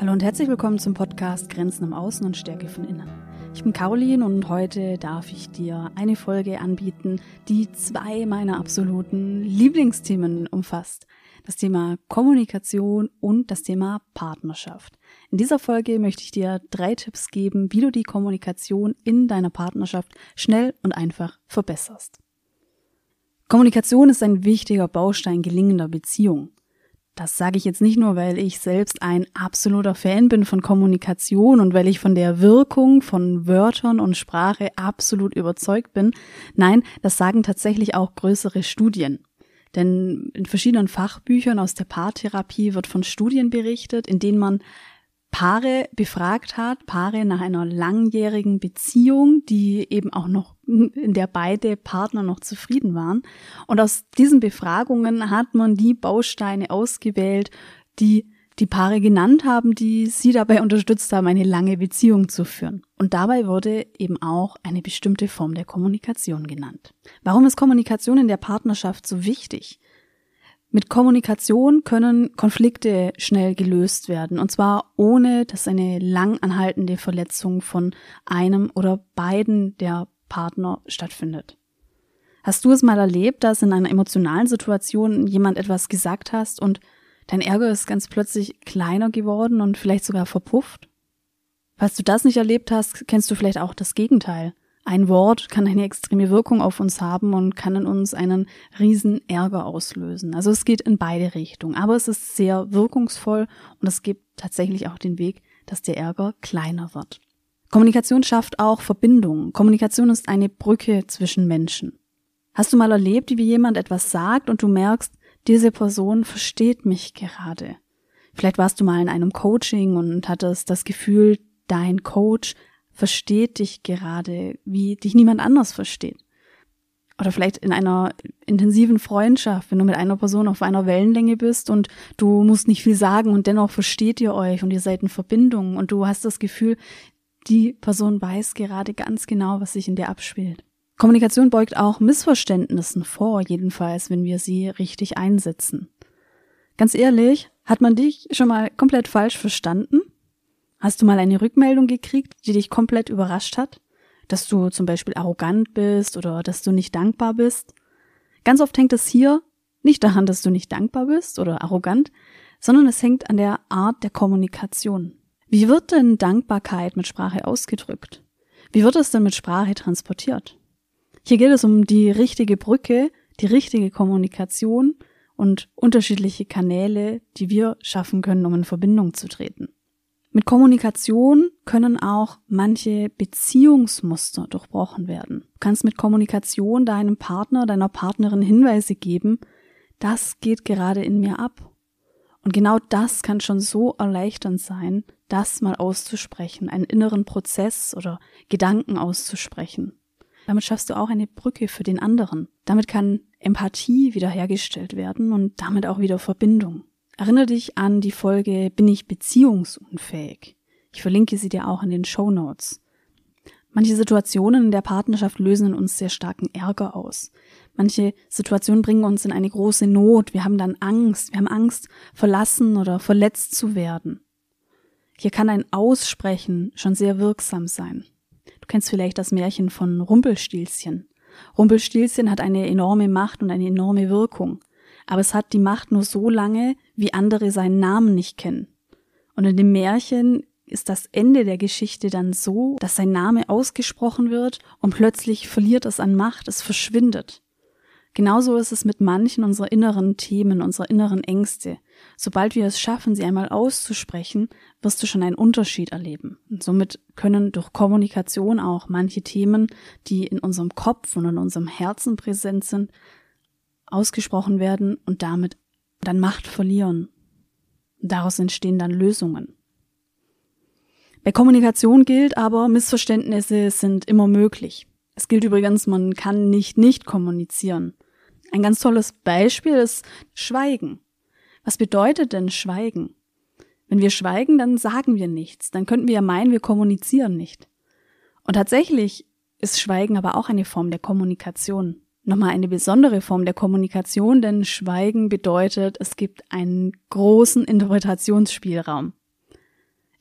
Hallo und herzlich willkommen zum Podcast Grenzen im Außen und Stärke von Innen. Ich bin Caroline und heute darf ich dir eine Folge anbieten, die zwei meiner absoluten Lieblingsthemen umfasst. Das Thema Kommunikation und das Thema Partnerschaft. In dieser Folge möchte ich dir drei Tipps geben, wie du die Kommunikation in deiner Partnerschaft schnell und einfach verbesserst. Kommunikation ist ein wichtiger Baustein gelingender Beziehungen. Das sage ich jetzt nicht nur, weil ich selbst ein absoluter Fan bin von Kommunikation und weil ich von der Wirkung von Wörtern und Sprache absolut überzeugt bin. Nein, das sagen tatsächlich auch größere Studien. Denn in verschiedenen Fachbüchern aus der Paartherapie wird von Studien berichtet, in denen man Paare befragt hat, Paare nach einer langjährigen Beziehung, die eben auch noch, in der beide Partner noch zufrieden waren. Und aus diesen Befragungen hat man die Bausteine ausgewählt, die die Paare genannt haben, die sie dabei unterstützt haben, eine lange Beziehung zu führen. Und dabei wurde eben auch eine bestimmte Form der Kommunikation genannt. Warum ist Kommunikation in der Partnerschaft so wichtig? Mit Kommunikation können Konflikte schnell gelöst werden, und zwar ohne, dass eine lang anhaltende Verletzung von einem oder beiden der Partner stattfindet. Hast du es mal erlebt, dass in einer emotionalen Situation jemand etwas gesagt hast und dein Ärger ist ganz plötzlich kleiner geworden und vielleicht sogar verpufft? Falls du das nicht erlebt hast, kennst du vielleicht auch das Gegenteil. Ein Wort kann eine extreme Wirkung auf uns haben und kann in uns einen riesen Ärger auslösen. Also es geht in beide Richtungen, aber es ist sehr wirkungsvoll und es gibt tatsächlich auch den Weg, dass der Ärger kleiner wird. Kommunikation schafft auch Verbindungen. Kommunikation ist eine Brücke zwischen Menschen. Hast du mal erlebt, wie jemand etwas sagt und du merkst, diese Person versteht mich gerade? Vielleicht warst du mal in einem Coaching und hattest das Gefühl, dein Coach versteht dich gerade, wie dich niemand anders versteht. Oder vielleicht in einer intensiven Freundschaft, wenn du mit einer Person auf einer Wellenlänge bist und du musst nicht viel sagen und dennoch versteht ihr euch und ihr seid in Verbindung und du hast das Gefühl, die Person weiß gerade ganz genau, was sich in dir abspielt. Kommunikation beugt auch Missverständnissen vor, jedenfalls, wenn wir sie richtig einsetzen. Ganz ehrlich, hat man dich schon mal komplett falsch verstanden? Hast du mal eine Rückmeldung gekriegt, die dich komplett überrascht hat? Dass du zum Beispiel arrogant bist oder dass du nicht dankbar bist? Ganz oft hängt es hier nicht daran, dass du nicht dankbar bist oder arrogant, sondern es hängt an der Art der Kommunikation. Wie wird denn Dankbarkeit mit Sprache ausgedrückt? Wie wird es denn mit Sprache transportiert? Hier geht es um die richtige Brücke, die richtige Kommunikation und unterschiedliche Kanäle, die wir schaffen können, um in Verbindung zu treten. Mit Kommunikation können auch manche Beziehungsmuster durchbrochen werden. Du kannst mit Kommunikation deinem Partner, deiner Partnerin Hinweise geben, das geht gerade in mir ab. Und genau das kann schon so erleichternd sein, das mal auszusprechen, einen inneren Prozess oder Gedanken auszusprechen. Damit schaffst du auch eine Brücke für den anderen. Damit kann Empathie wiederhergestellt werden und damit auch wieder Verbindung. Erinnere dich an die Folge Bin ich beziehungsunfähig? Ich verlinke sie dir auch in den Show Notes. Manche Situationen in der Partnerschaft lösen in uns sehr starken Ärger aus. Manche Situationen bringen uns in eine große Not. Wir haben dann Angst. Wir haben Angst, verlassen oder verletzt zu werden. Hier kann ein Aussprechen schon sehr wirksam sein. Du kennst vielleicht das Märchen von Rumpelstilzchen. Rumpelstilzchen hat eine enorme Macht und eine enorme Wirkung aber es hat die Macht nur so lange, wie andere seinen Namen nicht kennen. Und in dem Märchen ist das Ende der Geschichte dann so, dass sein Name ausgesprochen wird und plötzlich verliert es an Macht, es verschwindet. Genauso ist es mit manchen unserer inneren Themen, unserer inneren Ängste. Sobald wir es schaffen, sie einmal auszusprechen, wirst du schon einen Unterschied erleben. Und somit können durch Kommunikation auch manche Themen, die in unserem Kopf und in unserem Herzen präsent sind, ausgesprochen werden und damit dann Macht verlieren. Daraus entstehen dann Lösungen. Bei Kommunikation gilt aber, Missverständnisse sind immer möglich. Es gilt übrigens, man kann nicht nicht kommunizieren. Ein ganz tolles Beispiel ist Schweigen. Was bedeutet denn Schweigen? Wenn wir schweigen, dann sagen wir nichts. Dann könnten wir ja meinen, wir kommunizieren nicht. Und tatsächlich ist Schweigen aber auch eine Form der Kommunikation. Nochmal eine besondere Form der Kommunikation, denn Schweigen bedeutet, es gibt einen großen Interpretationsspielraum.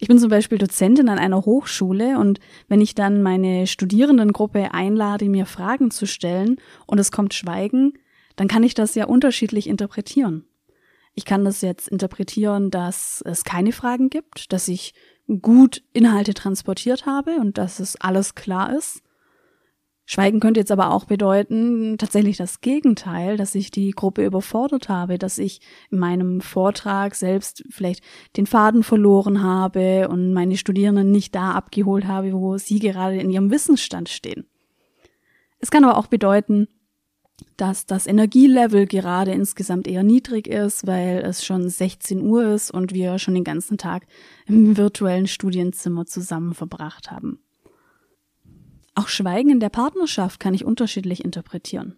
Ich bin zum Beispiel Dozentin an einer Hochschule und wenn ich dann meine Studierendengruppe einlade, mir Fragen zu stellen und es kommt Schweigen, dann kann ich das ja unterschiedlich interpretieren. Ich kann das jetzt interpretieren, dass es keine Fragen gibt, dass ich gut Inhalte transportiert habe und dass es alles klar ist. Schweigen könnte jetzt aber auch bedeuten, tatsächlich das Gegenteil, dass ich die Gruppe überfordert habe, dass ich in meinem Vortrag selbst vielleicht den Faden verloren habe und meine Studierenden nicht da abgeholt habe, wo sie gerade in ihrem Wissensstand stehen. Es kann aber auch bedeuten, dass das Energielevel gerade insgesamt eher niedrig ist, weil es schon 16 Uhr ist und wir schon den ganzen Tag im virtuellen Studienzimmer zusammen verbracht haben. Auch Schweigen in der Partnerschaft kann ich unterschiedlich interpretieren.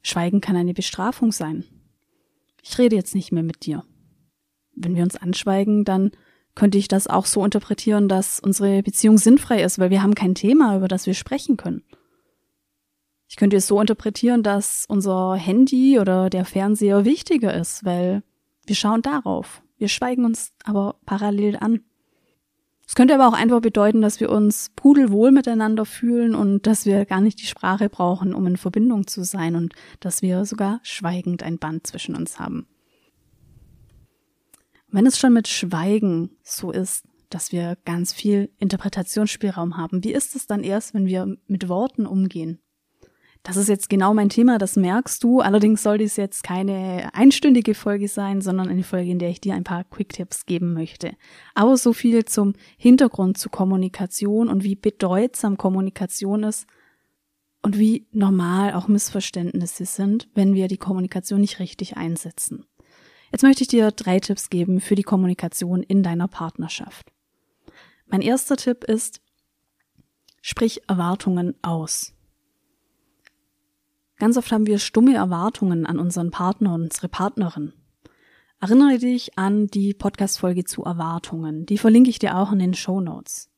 Schweigen kann eine Bestrafung sein. Ich rede jetzt nicht mehr mit dir. Wenn wir uns anschweigen, dann könnte ich das auch so interpretieren, dass unsere Beziehung sinnfrei ist, weil wir haben kein Thema, über das wir sprechen können. Ich könnte es so interpretieren, dass unser Handy oder der Fernseher wichtiger ist, weil wir schauen darauf. Wir schweigen uns aber parallel an. Es könnte aber auch einfach bedeuten, dass wir uns pudelwohl miteinander fühlen und dass wir gar nicht die Sprache brauchen, um in Verbindung zu sein und dass wir sogar schweigend ein Band zwischen uns haben. Wenn es schon mit Schweigen so ist, dass wir ganz viel Interpretationsspielraum haben, wie ist es dann erst, wenn wir mit Worten umgehen? Das ist jetzt genau mein Thema, das merkst du. Allerdings soll dies jetzt keine einstündige Folge sein, sondern eine Folge, in der ich dir ein paar Quick-Tipps geben möchte. Aber so viel zum Hintergrund zu Kommunikation und wie bedeutsam Kommunikation ist und wie normal auch Missverständnisse sind, wenn wir die Kommunikation nicht richtig einsetzen. Jetzt möchte ich dir drei Tipps geben für die Kommunikation in deiner Partnerschaft. Mein erster Tipp ist, sprich Erwartungen aus. Ganz oft haben wir stumme Erwartungen an unseren Partner und unsere Partnerin. Erinnere dich an die Podcast-Folge zu Erwartungen. Die verlinke ich dir auch in den Show Notes.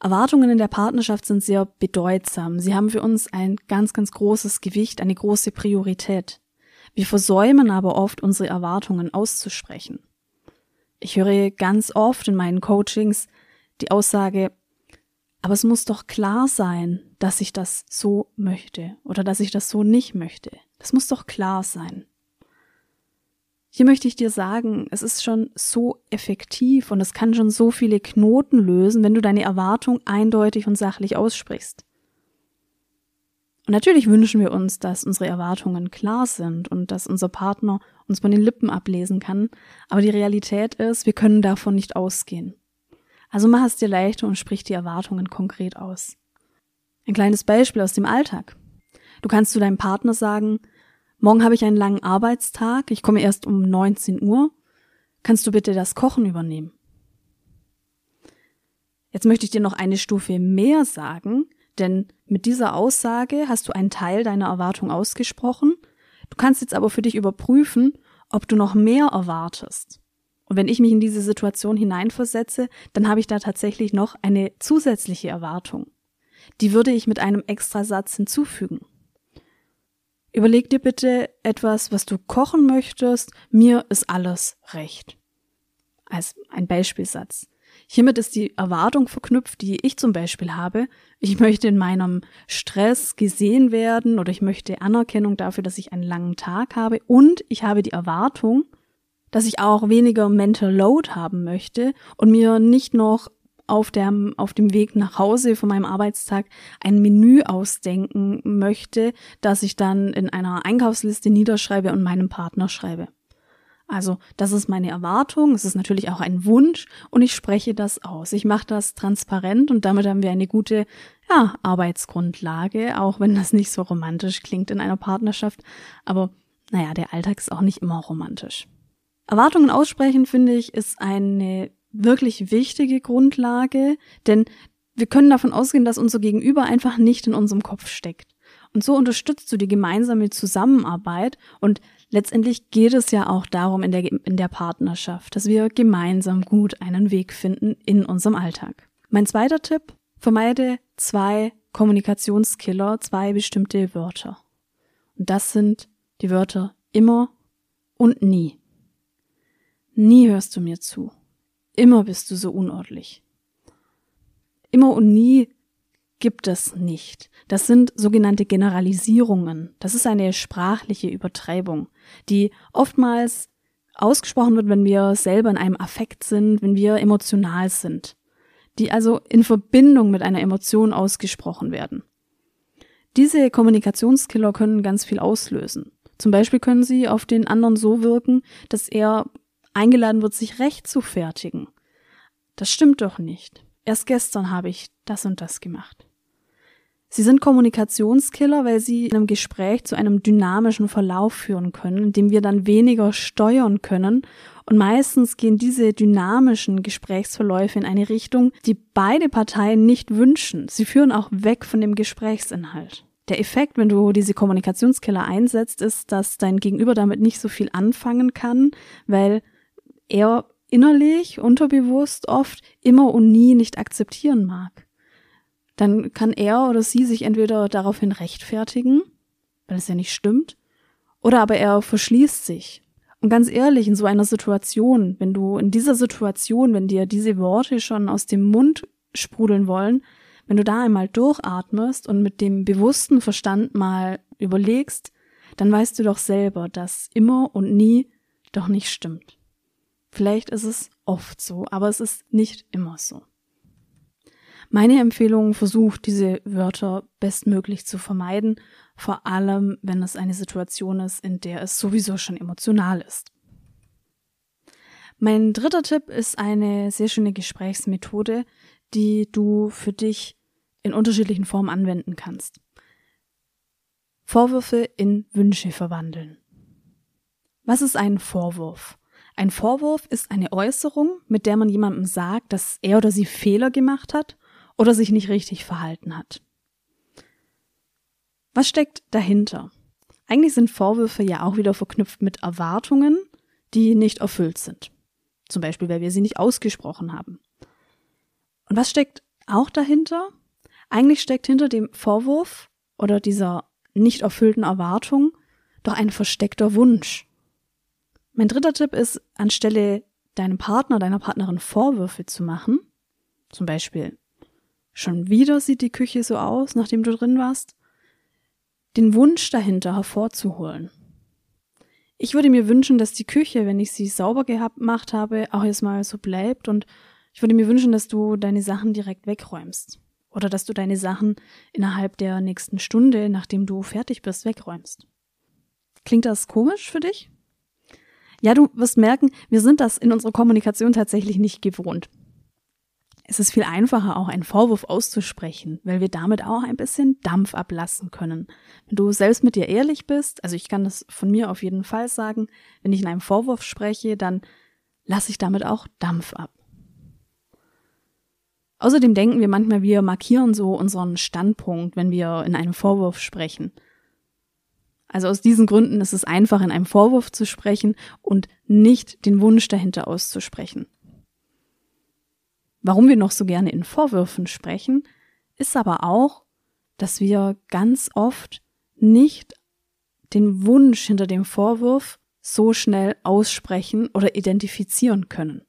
Erwartungen in der Partnerschaft sind sehr bedeutsam. Sie haben für uns ein ganz, ganz großes Gewicht, eine große Priorität. Wir versäumen aber oft, unsere Erwartungen auszusprechen. Ich höre ganz oft in meinen Coachings die Aussage, aber es muss doch klar sein, dass ich das so möchte oder dass ich das so nicht möchte. Das muss doch klar sein. Hier möchte ich dir sagen, es ist schon so effektiv und es kann schon so viele Knoten lösen, wenn du deine Erwartung eindeutig und sachlich aussprichst. Und natürlich wünschen wir uns, dass unsere Erwartungen klar sind und dass unser Partner uns von den Lippen ablesen kann, aber die Realität ist, wir können davon nicht ausgehen. Also mach es dir leichter und sprich die Erwartungen konkret aus. Ein kleines Beispiel aus dem Alltag. Du kannst zu deinem Partner sagen, morgen habe ich einen langen Arbeitstag, ich komme erst um 19 Uhr, kannst du bitte das Kochen übernehmen? Jetzt möchte ich dir noch eine Stufe mehr sagen, denn mit dieser Aussage hast du einen Teil deiner Erwartung ausgesprochen. Du kannst jetzt aber für dich überprüfen, ob du noch mehr erwartest. Und wenn ich mich in diese Situation hineinversetze, dann habe ich da tatsächlich noch eine zusätzliche Erwartung. Die würde ich mit einem Extrasatz hinzufügen. Überleg dir bitte etwas, was du kochen möchtest. Mir ist alles recht. Als ein Beispielsatz. Hiermit ist die Erwartung verknüpft, die ich zum Beispiel habe. Ich möchte in meinem Stress gesehen werden oder ich möchte Anerkennung dafür, dass ich einen langen Tag habe und ich habe die Erwartung, dass ich auch weniger Mental Load haben möchte und mir nicht noch auf dem, auf dem Weg nach Hause von meinem Arbeitstag ein Menü ausdenken möchte, das ich dann in einer Einkaufsliste niederschreibe und meinem Partner schreibe. Also, das ist meine Erwartung, es ist natürlich auch ein Wunsch und ich spreche das aus. Ich mache das transparent und damit haben wir eine gute ja, Arbeitsgrundlage, auch wenn das nicht so romantisch klingt in einer Partnerschaft. Aber naja, der Alltag ist auch nicht immer romantisch. Erwartungen aussprechen, finde ich, ist eine wirklich wichtige Grundlage, denn wir können davon ausgehen, dass unser Gegenüber einfach nicht in unserem Kopf steckt. Und so unterstützt du die gemeinsame Zusammenarbeit und letztendlich geht es ja auch darum in der, in der Partnerschaft, dass wir gemeinsam gut einen Weg finden in unserem Alltag. Mein zweiter Tipp, vermeide zwei Kommunikationskiller, zwei bestimmte Wörter. Und das sind die Wörter immer und nie. Nie hörst du mir zu. Immer bist du so unordentlich. Immer und nie gibt es nicht. Das sind sogenannte Generalisierungen. Das ist eine sprachliche Übertreibung, die oftmals ausgesprochen wird, wenn wir selber in einem Affekt sind, wenn wir emotional sind, die also in Verbindung mit einer Emotion ausgesprochen werden. Diese Kommunikationskiller können ganz viel auslösen. Zum Beispiel können sie auf den anderen so wirken, dass er eingeladen wird, sich recht zu fertigen. Das stimmt doch nicht. Erst gestern habe ich das und das gemacht. Sie sind Kommunikationskiller, weil sie in einem Gespräch zu einem dynamischen Verlauf führen können, in dem wir dann weniger steuern können. Und meistens gehen diese dynamischen Gesprächsverläufe in eine Richtung, die beide Parteien nicht wünschen. Sie führen auch weg von dem Gesprächsinhalt. Der Effekt, wenn du diese Kommunikationskiller einsetzt, ist, dass dein Gegenüber damit nicht so viel anfangen kann, weil er innerlich, unterbewusst oft immer und nie nicht akzeptieren mag dann kann er oder sie sich entweder daraufhin rechtfertigen, weil es ja nicht stimmt, oder aber er verschließt sich. Und ganz ehrlich, in so einer Situation, wenn du in dieser Situation, wenn dir diese Worte schon aus dem Mund sprudeln wollen, wenn du da einmal durchatmest und mit dem bewussten Verstand mal überlegst, dann weißt du doch selber, dass immer und nie doch nicht stimmt. Vielleicht ist es oft so, aber es ist nicht immer so. Meine Empfehlung versucht, diese Wörter bestmöglich zu vermeiden, vor allem wenn es eine Situation ist, in der es sowieso schon emotional ist. Mein dritter Tipp ist eine sehr schöne Gesprächsmethode, die du für dich in unterschiedlichen Formen anwenden kannst. Vorwürfe in Wünsche verwandeln. Was ist ein Vorwurf? Ein Vorwurf ist eine Äußerung, mit der man jemandem sagt, dass er oder sie Fehler gemacht hat oder sich nicht richtig verhalten hat. Was steckt dahinter? Eigentlich sind Vorwürfe ja auch wieder verknüpft mit Erwartungen, die nicht erfüllt sind. Zum Beispiel, weil wir sie nicht ausgesprochen haben. Und was steckt auch dahinter? Eigentlich steckt hinter dem Vorwurf oder dieser nicht erfüllten Erwartung doch ein versteckter Wunsch. Mein dritter Tipp ist, anstelle deinem Partner, deiner Partnerin Vorwürfe zu machen, zum Beispiel, Schon wieder sieht die Küche so aus, nachdem du drin warst. Den Wunsch dahinter hervorzuholen. Ich würde mir wünschen, dass die Küche, wenn ich sie sauber gemacht habe, auch erstmal so bleibt und ich würde mir wünschen, dass du deine Sachen direkt wegräumst. Oder dass du deine Sachen innerhalb der nächsten Stunde, nachdem du fertig bist, wegräumst. Klingt das komisch für dich? Ja, du wirst merken, wir sind das in unserer Kommunikation tatsächlich nicht gewohnt es ist viel einfacher, auch einen Vorwurf auszusprechen, weil wir damit auch ein bisschen Dampf ablassen können. Wenn du selbst mit dir ehrlich bist, also ich kann das von mir auf jeden Fall sagen, wenn ich in einem Vorwurf spreche, dann lasse ich damit auch Dampf ab. Außerdem denken wir manchmal, wir markieren so unseren Standpunkt, wenn wir in einem Vorwurf sprechen. Also aus diesen Gründen ist es einfach, in einem Vorwurf zu sprechen und nicht den Wunsch dahinter auszusprechen. Warum wir noch so gerne in Vorwürfen sprechen, ist aber auch, dass wir ganz oft nicht den Wunsch hinter dem Vorwurf so schnell aussprechen oder identifizieren können.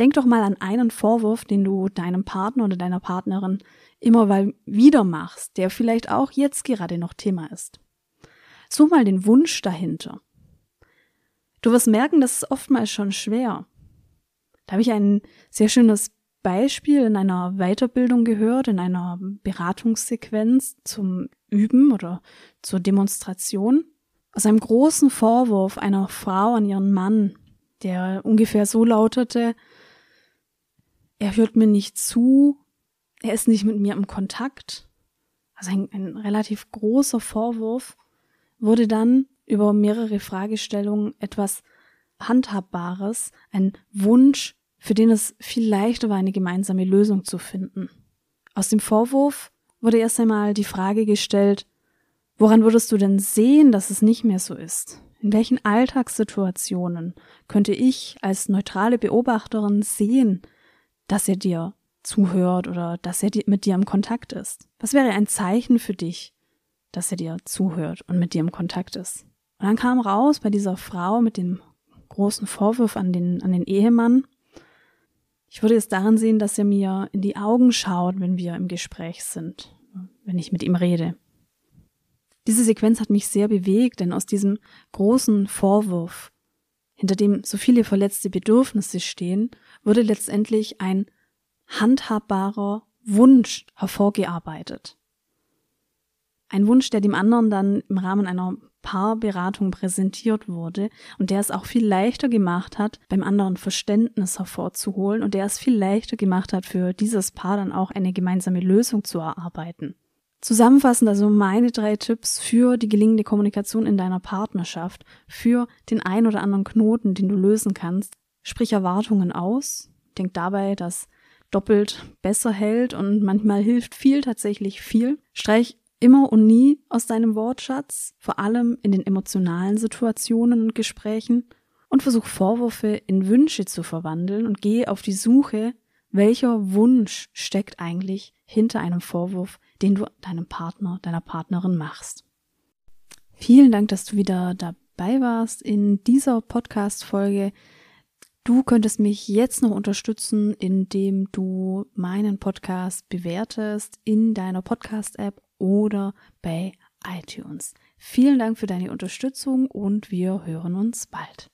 Denk doch mal an einen Vorwurf, den du deinem Partner oder deiner Partnerin immer wieder machst, der vielleicht auch jetzt gerade noch Thema ist. Such mal den Wunsch dahinter. Du wirst merken, das ist oftmals schon schwer. Da habe ich ein sehr schönes Beispiel in einer Weiterbildung gehört, in einer Beratungssequenz zum Üben oder zur Demonstration. Aus einem großen Vorwurf einer Frau an ihren Mann, der ungefähr so lautete, er hört mir nicht zu, er ist nicht mit mir im Kontakt. Also ein, ein relativ großer Vorwurf wurde dann über mehrere Fragestellungen etwas Handhabbares, ein Wunsch, für den es viel leichter war, eine gemeinsame Lösung zu finden. Aus dem Vorwurf wurde erst einmal die Frage gestellt, woran würdest du denn sehen, dass es nicht mehr so ist? In welchen Alltagssituationen könnte ich als neutrale Beobachterin sehen, dass er dir zuhört oder dass er mit dir im Kontakt ist? Was wäre ein Zeichen für dich, dass er dir zuhört und mit dir im Kontakt ist? Und dann kam raus bei dieser Frau mit dem großen Vorwurf an den, an den Ehemann, ich würde es darin sehen, dass er mir in die Augen schaut, wenn wir im Gespräch sind, wenn ich mit ihm rede. Diese Sequenz hat mich sehr bewegt, denn aus diesem großen Vorwurf, hinter dem so viele verletzte Bedürfnisse stehen, wurde letztendlich ein handhabbarer Wunsch hervorgearbeitet. Ein Wunsch, der dem anderen dann im Rahmen einer Paarberatung präsentiert wurde und der es auch viel leichter gemacht hat, beim anderen Verständnis hervorzuholen und der es viel leichter gemacht hat, für dieses Paar dann auch eine gemeinsame Lösung zu erarbeiten. Zusammenfassend also meine drei Tipps für die gelingende Kommunikation in deiner Partnerschaft, für den ein oder anderen Knoten, den du lösen kannst. Sprich Erwartungen aus. Denk dabei, dass doppelt besser hält und manchmal hilft viel tatsächlich viel. Streich immer und nie aus deinem Wortschatz, vor allem in den emotionalen Situationen und Gesprächen, und versuch Vorwürfe in Wünsche zu verwandeln und gehe auf die Suche, welcher Wunsch steckt eigentlich hinter einem Vorwurf, den du deinem Partner, deiner Partnerin machst. Vielen Dank, dass du wieder dabei warst in dieser Podcast-Folge. Du könntest mich jetzt noch unterstützen, indem du meinen Podcast bewertest in deiner Podcast-App oder bei iTunes. Vielen Dank für deine Unterstützung und wir hören uns bald.